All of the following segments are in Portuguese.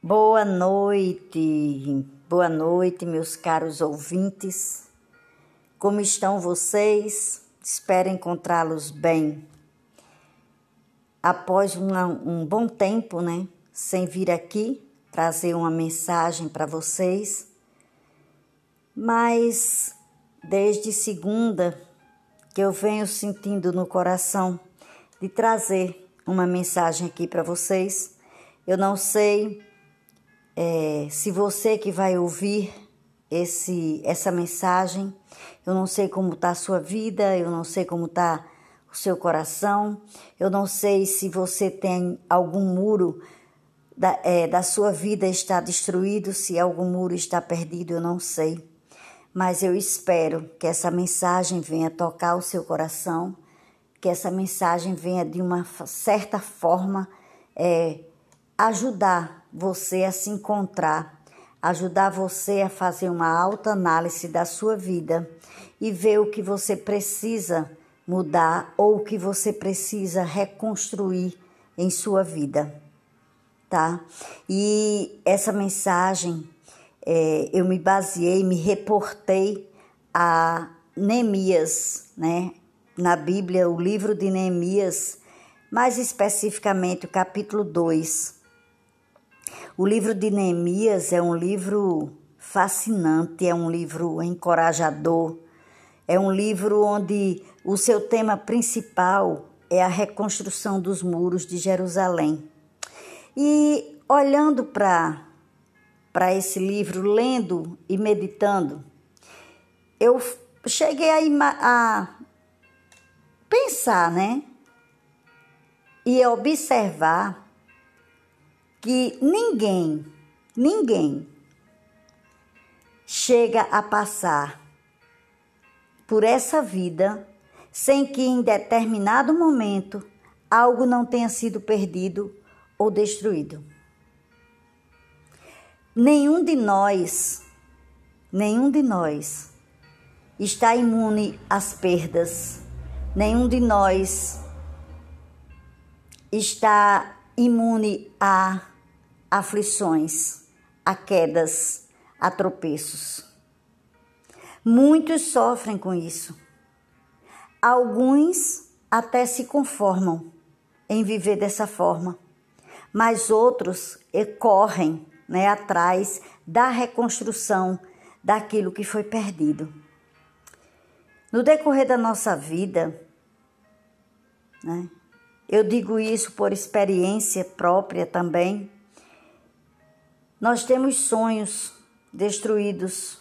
Boa noite, boa noite, meus caros ouvintes. Como estão vocês? Espero encontrá-los bem. Após uma, um bom tempo, né, sem vir aqui trazer uma mensagem para vocês, mas desde segunda que eu venho sentindo no coração de trazer uma mensagem aqui para vocês. Eu não sei é, se você que vai ouvir esse, essa mensagem, eu não sei como está a sua vida, eu não sei como está o seu coração, eu não sei se você tem algum muro da, é, da sua vida está destruído, se algum muro está perdido, eu não sei. Mas eu espero que essa mensagem venha tocar o seu coração, que essa mensagem venha de uma certa forma é, ajudar você a se encontrar, ajudar você a fazer uma alta análise da sua vida e ver o que você precisa mudar ou o que você precisa reconstruir em sua vida, tá? E essa mensagem é, eu me baseei, me reportei a Neemias, né? Na Bíblia, o livro de Neemias, mais especificamente o capítulo 2 o livro de Neemias é um livro fascinante, é um livro encorajador, é um livro onde o seu tema principal é a reconstrução dos muros de Jerusalém. E olhando para para esse livro, lendo e meditando, eu cheguei a, a pensar, né? E observar que ninguém, ninguém chega a passar por essa vida sem que em determinado momento algo não tenha sido perdido ou destruído. Nenhum de nós, nenhum de nós está imune às perdas. Nenhum de nós está imune a aflições, a quedas, a tropeços. Muitos sofrem com isso. Alguns até se conformam em viver dessa forma, mas outros correm né, atrás da reconstrução daquilo que foi perdido. No decorrer da nossa vida, né, eu digo isso por experiência própria também. Nós temos sonhos destruídos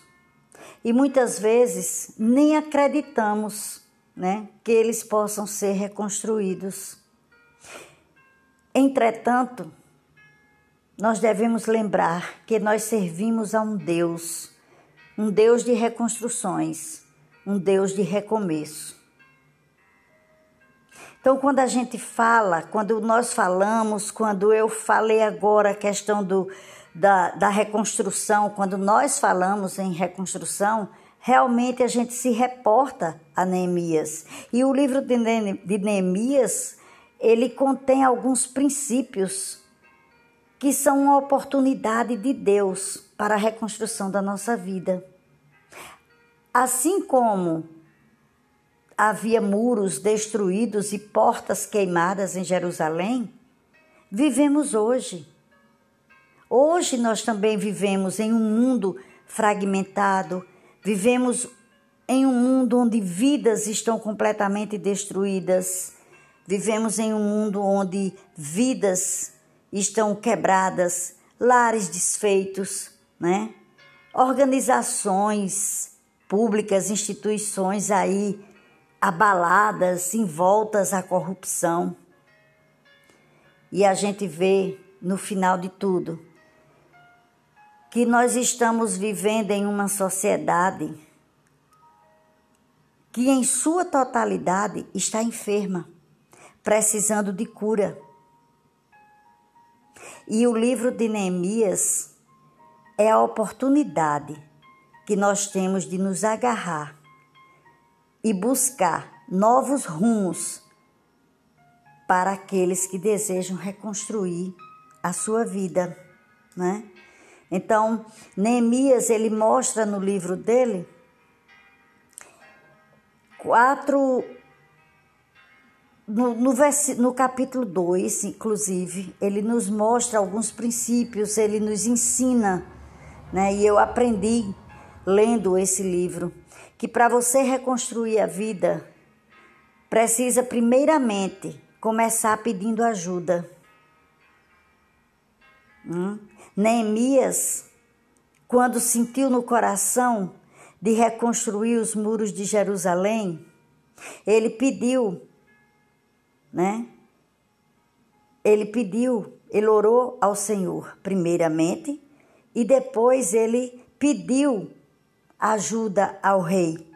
e muitas vezes nem acreditamos né, que eles possam ser reconstruídos. Entretanto, nós devemos lembrar que nós servimos a um Deus, um Deus de reconstruções, um Deus de recomeço. Então, quando a gente fala, quando nós falamos, quando eu falei agora a questão do, da, da reconstrução, quando nós falamos em reconstrução, realmente a gente se reporta a Neemias. E o livro de Neemias, ele contém alguns princípios que são uma oportunidade de Deus para a reconstrução da nossa vida. Assim como havia muros destruídos e portas queimadas em Jerusalém, vivemos hoje. Hoje nós também vivemos em um mundo fragmentado, vivemos em um mundo onde vidas estão completamente destruídas, vivemos em um mundo onde vidas estão quebradas, lares desfeitos, né? Organizações públicas, instituições aí abaladas, envoltas à corrupção. E a gente vê no final de tudo que nós estamos vivendo em uma sociedade que, em sua totalidade, está enferma, precisando de cura. E o livro de Neemias é a oportunidade que nós temos de nos agarrar e buscar novos rumos para aqueles que desejam reconstruir a sua vida, né? Então, Neemias, ele mostra no livro dele quatro no, no, no capítulo 2, inclusive, ele nos mostra alguns princípios, ele nos ensina, né? E eu aprendi lendo esse livro que para você reconstruir a vida, precisa primeiramente começar pedindo ajuda. Hum? Neemias, quando sentiu no coração de reconstruir os muros de Jerusalém, ele pediu né? Ele pediu, ele orou ao Senhor, primeiramente, e depois ele pediu ajuda ao rei.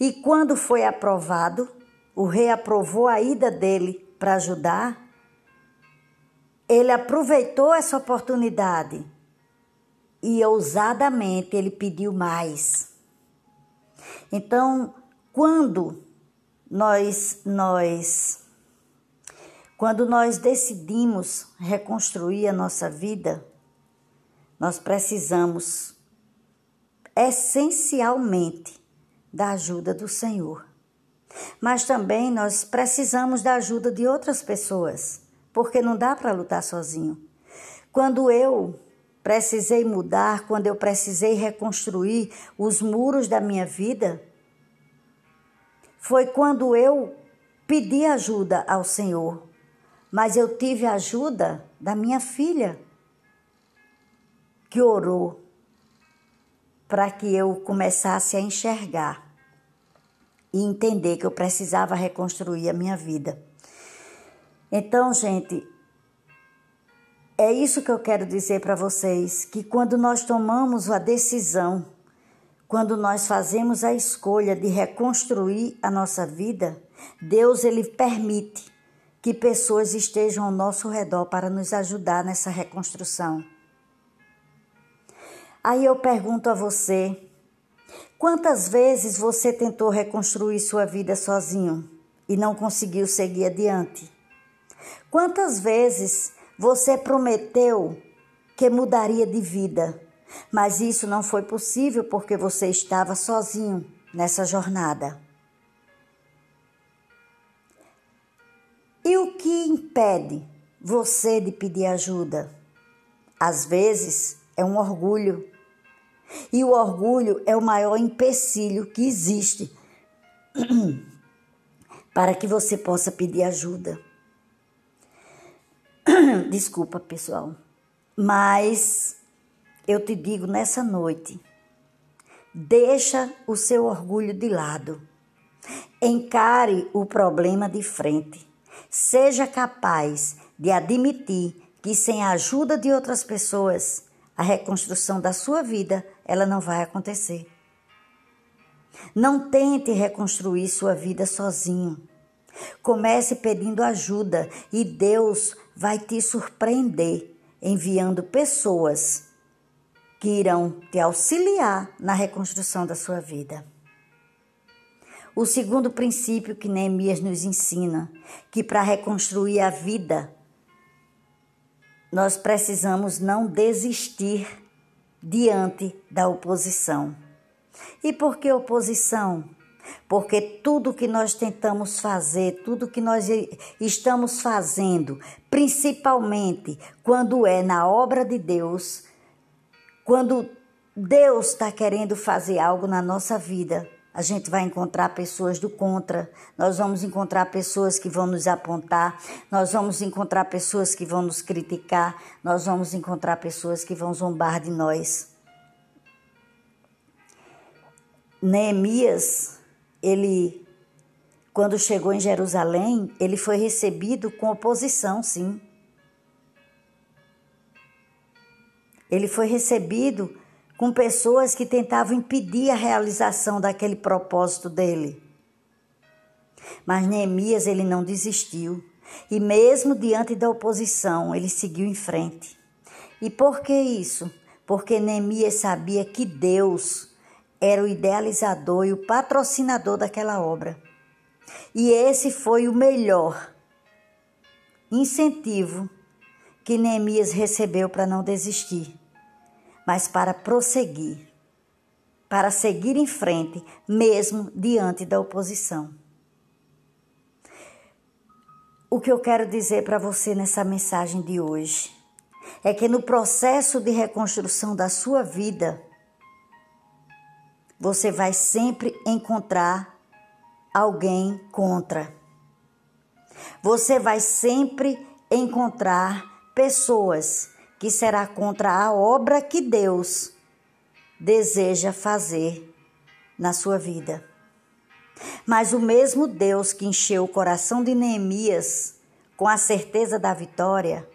E quando foi aprovado, o rei aprovou a ida dele para ajudar. Ele aproveitou essa oportunidade e ousadamente ele pediu mais. Então, quando nós nós quando nós decidimos reconstruir a nossa vida, nós precisamos essencialmente da ajuda do Senhor. Mas também nós precisamos da ajuda de outras pessoas, porque não dá para lutar sozinho. Quando eu precisei mudar, quando eu precisei reconstruir os muros da minha vida, foi quando eu pedi ajuda ao Senhor, mas eu tive ajuda da minha filha, que orou para que eu começasse a enxergar e entender que eu precisava reconstruir a minha vida. Então, gente, é isso que eu quero dizer para vocês: que quando nós tomamos a decisão quando nós fazemos a escolha de reconstruir a nossa vida, Deus ele permite que pessoas estejam ao nosso redor para nos ajudar nessa reconstrução. Aí eu pergunto a você: quantas vezes você tentou reconstruir sua vida sozinho e não conseguiu seguir adiante? Quantas vezes você prometeu que mudaria de vida mas isso não foi possível porque você estava sozinho nessa jornada. E o que impede você de pedir ajuda? Às vezes é um orgulho. E o orgulho é o maior empecilho que existe para que você possa pedir ajuda. Desculpa, pessoal. Mas eu te digo nessa noite: deixa o seu orgulho de lado. Encare o problema de frente. Seja capaz de admitir que sem a ajuda de outras pessoas, a reconstrução da sua vida, ela não vai acontecer. Não tente reconstruir sua vida sozinho. Comece pedindo ajuda e Deus vai te surpreender enviando pessoas que irão te auxiliar na reconstrução da sua vida. O segundo princípio que Neemias nos ensina, que para reconstruir a vida, nós precisamos não desistir diante da oposição. E por que oposição? Porque tudo que nós tentamos fazer, tudo que nós estamos fazendo, principalmente quando é na obra de Deus, quando Deus está querendo fazer algo na nossa vida, a gente vai encontrar pessoas do contra, nós vamos encontrar pessoas que vão nos apontar, nós vamos encontrar pessoas que vão nos criticar, nós vamos encontrar pessoas que vão zombar de nós. Neemias, ele, quando chegou em Jerusalém, ele foi recebido com oposição, sim. Ele foi recebido com pessoas que tentavam impedir a realização daquele propósito dele. Mas Neemias ele não desistiu e mesmo diante da oposição, ele seguiu em frente. E por que isso? Porque Neemias sabia que Deus era o idealizador e o patrocinador daquela obra. E esse foi o melhor incentivo que Neemias recebeu para não desistir, mas para prosseguir, para seguir em frente, mesmo diante da oposição. O que eu quero dizer para você nessa mensagem de hoje é que no processo de reconstrução da sua vida, você vai sempre encontrar alguém contra. Você vai sempre encontrar pessoas que será contra a obra que Deus deseja fazer na sua vida. Mas o mesmo Deus que encheu o coração de Neemias com a certeza da vitória,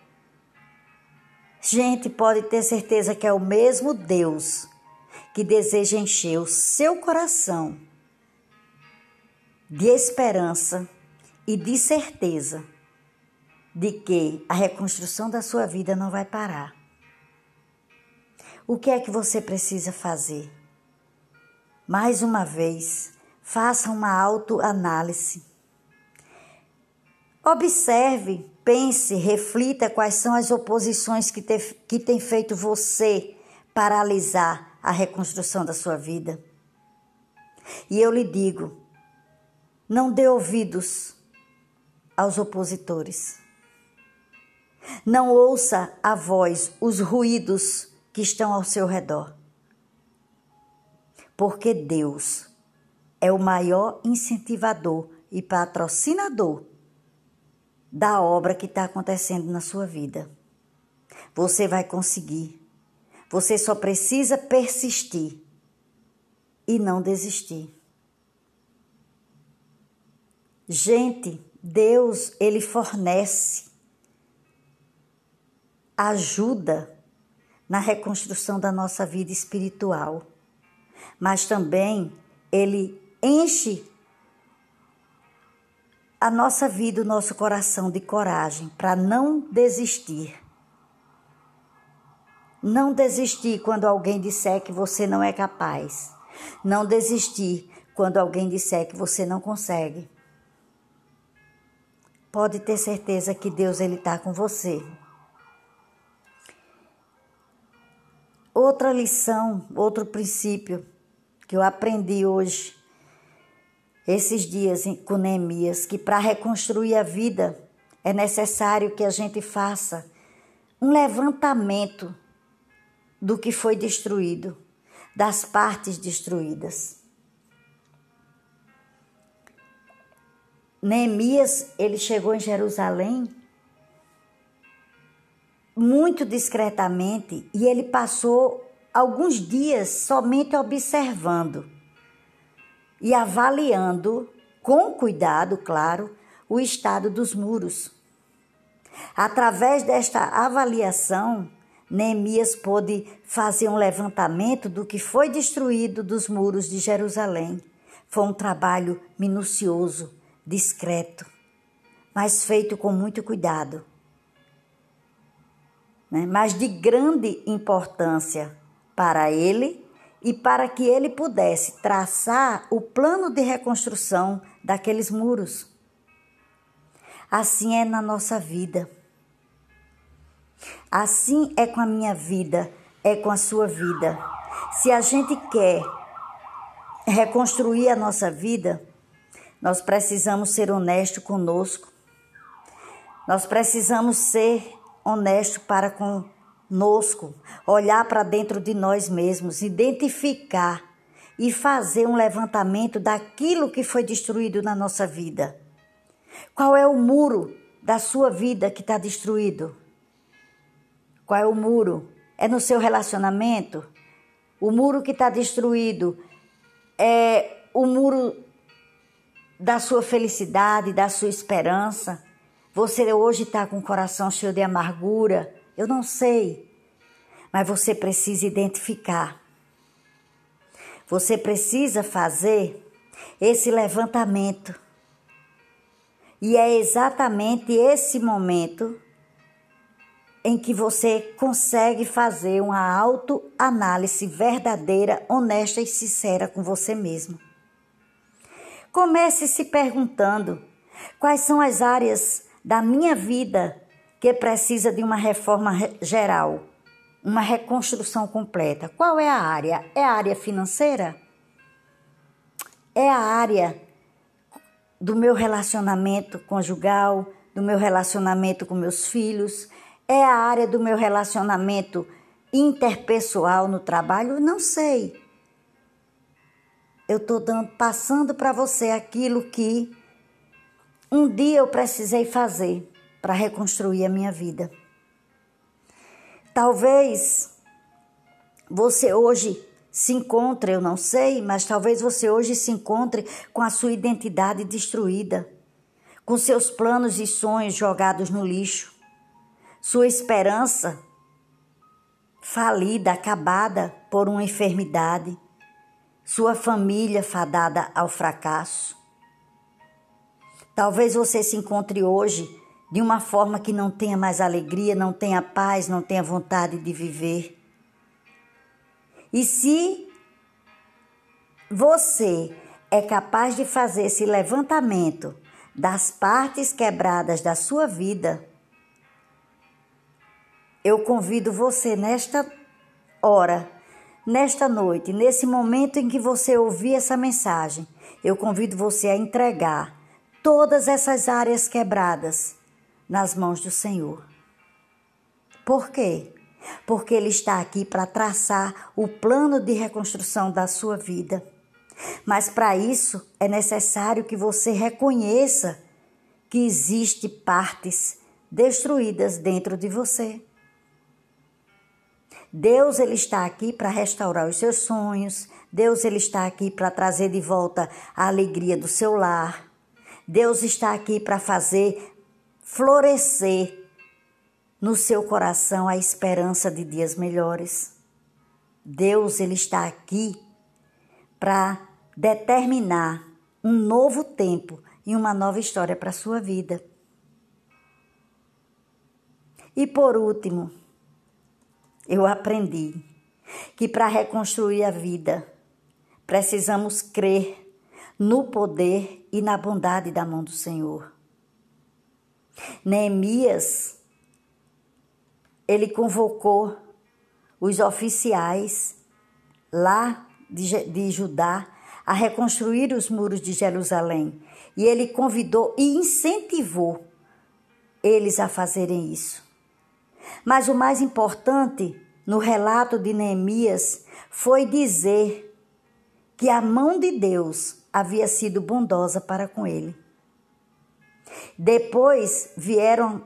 gente pode ter certeza que é o mesmo Deus que deseja encher o seu coração de esperança e de certeza de que a reconstrução da sua vida não vai parar. O que é que você precisa fazer? Mais uma vez, faça uma autoanálise. Observe, pense, reflita quais são as oposições que, te, que tem feito você paralisar a reconstrução da sua vida. E eu lhe digo: não dê ouvidos aos opositores. Não ouça a voz, os ruídos que estão ao seu redor. Porque Deus é o maior incentivador e patrocinador da obra que está acontecendo na sua vida. Você vai conseguir. Você só precisa persistir e não desistir. Gente, Deus, ele fornece ajuda na reconstrução da nossa vida espiritual, mas também ele enche a nossa vida, o nosso coração de coragem para não desistir não desistir quando alguém disser que você não é capaz. Não desistir quando alguém disser que você não consegue. Pode ter certeza que Deus ele está com você. Outra lição, outro princípio que eu aprendi hoje, esses dias com Neemias, que para reconstruir a vida é necessário que a gente faça um levantamento do que foi destruído, das partes destruídas. Neemias, ele chegou em Jerusalém muito discretamente e ele passou alguns dias somente observando e avaliando com cuidado, claro, o estado dos muros. Através desta avaliação, Neemias pôde fazer um levantamento do que foi destruído dos muros de Jerusalém. Foi um trabalho minucioso, discreto, mas feito com muito cuidado. Né? Mas de grande importância para ele e para que ele pudesse traçar o plano de reconstrução daqueles muros. Assim é na nossa vida. Assim é com a minha vida, é com a sua vida. Se a gente quer reconstruir a nossa vida, nós precisamos ser honestos conosco. Nós precisamos ser honestos para conosco, olhar para dentro de nós mesmos, identificar e fazer um levantamento daquilo que foi destruído na nossa vida. Qual é o muro da sua vida que está destruído? Qual é o muro? É no seu relacionamento? O muro que está destruído é o muro da sua felicidade, da sua esperança. Você hoje está com o coração cheio de amargura. Eu não sei. Mas você precisa identificar. Você precisa fazer esse levantamento. E é exatamente esse momento em que você consegue fazer uma autoanálise verdadeira, honesta e sincera com você mesmo. Comece se perguntando: quais são as áreas da minha vida que precisa de uma reforma geral, uma reconstrução completa. Qual é a área? É a área financeira? É a área do meu relacionamento conjugal, do meu relacionamento com meus filhos? É a área do meu relacionamento interpessoal no trabalho? Não sei. Eu estou passando para você aquilo que um dia eu precisei fazer para reconstruir a minha vida. Talvez você hoje se encontre, eu não sei, mas talvez você hoje se encontre com a sua identidade destruída, com seus planos e sonhos jogados no lixo, sua esperança falida, acabada por uma enfermidade, sua família fadada ao fracasso. Talvez você se encontre hoje de uma forma que não tenha mais alegria, não tenha paz, não tenha vontade de viver. E se você é capaz de fazer esse levantamento das partes quebradas da sua vida, eu convido você nesta hora, nesta noite, nesse momento em que você ouvir essa mensagem, eu convido você a entregar todas essas áreas quebradas nas mãos do Senhor. Por quê? Porque Ele está aqui para traçar o plano de reconstrução da sua vida. Mas para isso é necessário que você reconheça que existe partes destruídas dentro de você. Deus ele está aqui para restaurar os seus sonhos. Deus ele está aqui para trazer de volta a alegria do seu lar. Deus está aqui para fazer florescer no seu coração a esperança de dias melhores. Deus ele está aqui para determinar um novo tempo e uma nova história para a sua vida. E por último, eu aprendi que para reconstruir a vida precisamos crer no poder e na bondade da mão do Senhor. Neemias, ele convocou os oficiais lá de, de Judá a reconstruir os muros de Jerusalém. E ele convidou e incentivou eles a fazerem isso. Mas o mais importante no relato de Neemias foi dizer que a mão de Deus havia sido bondosa para com ele. Depois vieram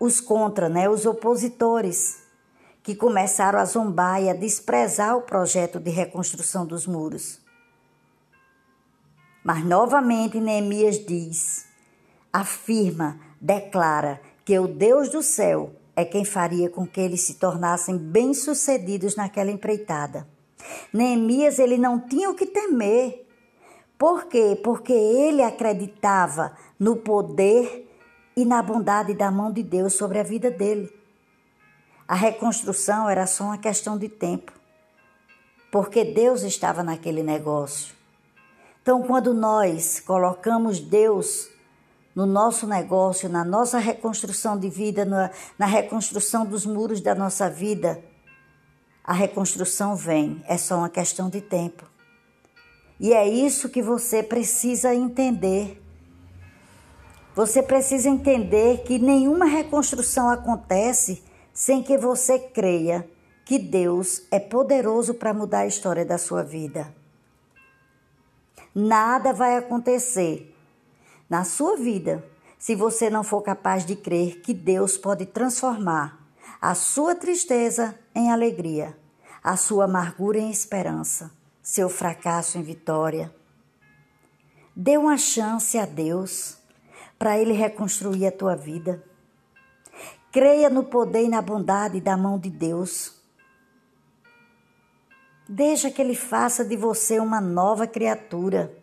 os contra, né, os opositores, que começaram a zombar e a desprezar o projeto de reconstrução dos muros. Mas novamente Neemias diz, afirma, declara que o Deus do céu é quem faria com que eles se tornassem bem-sucedidos naquela empreitada. Neemias ele não tinha o que temer. Por quê? Porque ele acreditava no poder e na bondade da mão de Deus sobre a vida dele. A reconstrução era só uma questão de tempo, porque Deus estava naquele negócio. Então, quando nós colocamos Deus no nosso negócio, na nossa reconstrução de vida, na, na reconstrução dos muros da nossa vida, a reconstrução vem, é só uma questão de tempo. E é isso que você precisa entender você precisa entender que nenhuma reconstrução acontece sem que você creia que Deus é poderoso para mudar a história da sua vida. Nada vai acontecer na sua vida se você não for capaz de crer que Deus pode transformar a sua tristeza em alegria, a sua amargura em esperança, seu fracasso em vitória. Dê uma chance a Deus para Ele reconstruir a tua vida. Creia no poder e na bondade da mão de Deus. Deixa que Ele faça de você uma nova criatura.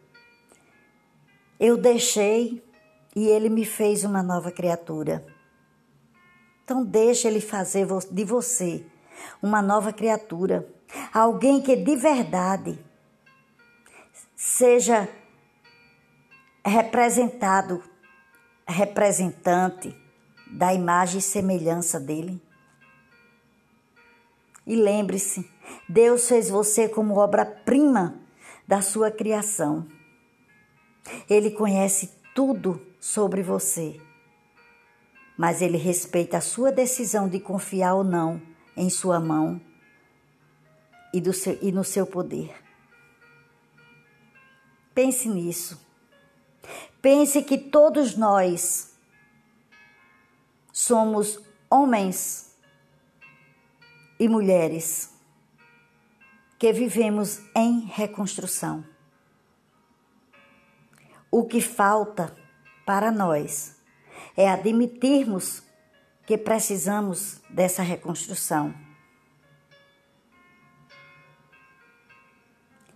Eu deixei e Ele me fez uma nova criatura. Então deixa Ele fazer de você uma nova criatura, alguém que de verdade seja representado representante da imagem e semelhança dele. E lembre-se, Deus fez você como obra-prima da sua criação. Ele conhece tudo sobre você, mas ele respeita a sua decisão de confiar ou não em sua mão e, seu, e no seu poder. Pense nisso. Pense que todos nós somos homens e mulheres que vivemos em reconstrução. O que falta para nós é admitirmos que precisamos dessa reconstrução.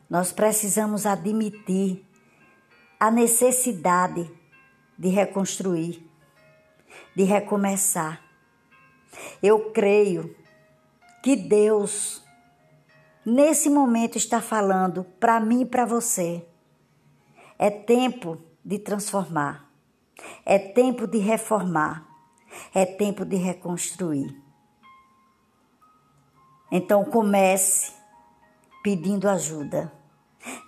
Nós precisamos admitir a necessidade de reconstruir, de recomeçar. Eu creio que Deus nesse momento está falando para mim e para você. É tempo de transformar. É tempo de reformar. É tempo de reconstruir. Então comece pedindo ajuda.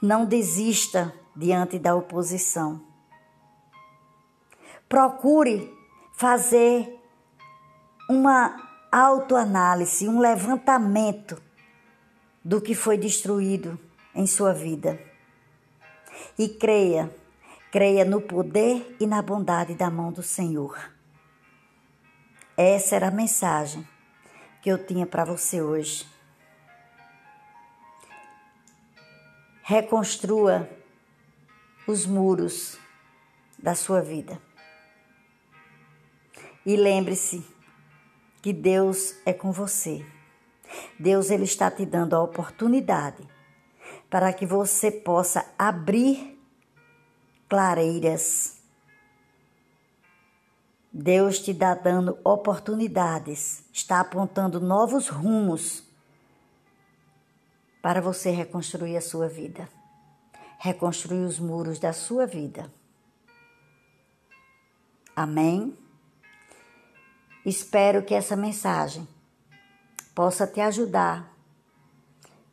Não desista diante da oposição. Procure fazer uma autoanálise, um levantamento do que foi destruído em sua vida. E creia, creia no poder e na bondade da mão do Senhor. Essa era a mensagem que eu tinha para você hoje. Reconstrua os muros da sua vida. E lembre-se que Deus é com você. Deus ele está te dando a oportunidade para que você possa abrir clareiras. Deus te dá dando oportunidades, está apontando novos rumos para você reconstruir a sua vida, reconstruir os muros da sua vida. Amém? Espero que essa mensagem possa te ajudar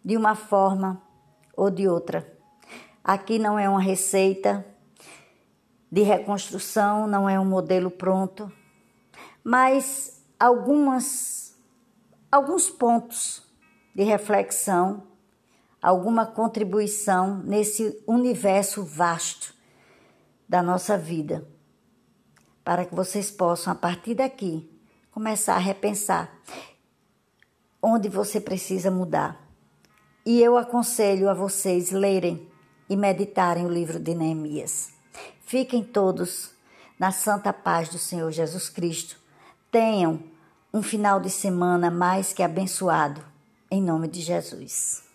de uma forma ou de outra. Aqui não é uma receita de reconstrução, não é um modelo pronto, mas algumas alguns pontos de reflexão, alguma contribuição nesse universo vasto da nossa vida, para que vocês possam a partir daqui começar a repensar onde você precisa mudar. E eu aconselho a vocês lerem e meditarem o livro de Neemias. Fiquem todos na santa paz do Senhor Jesus Cristo. Tenham um final de semana mais que abençoado, em nome de Jesus.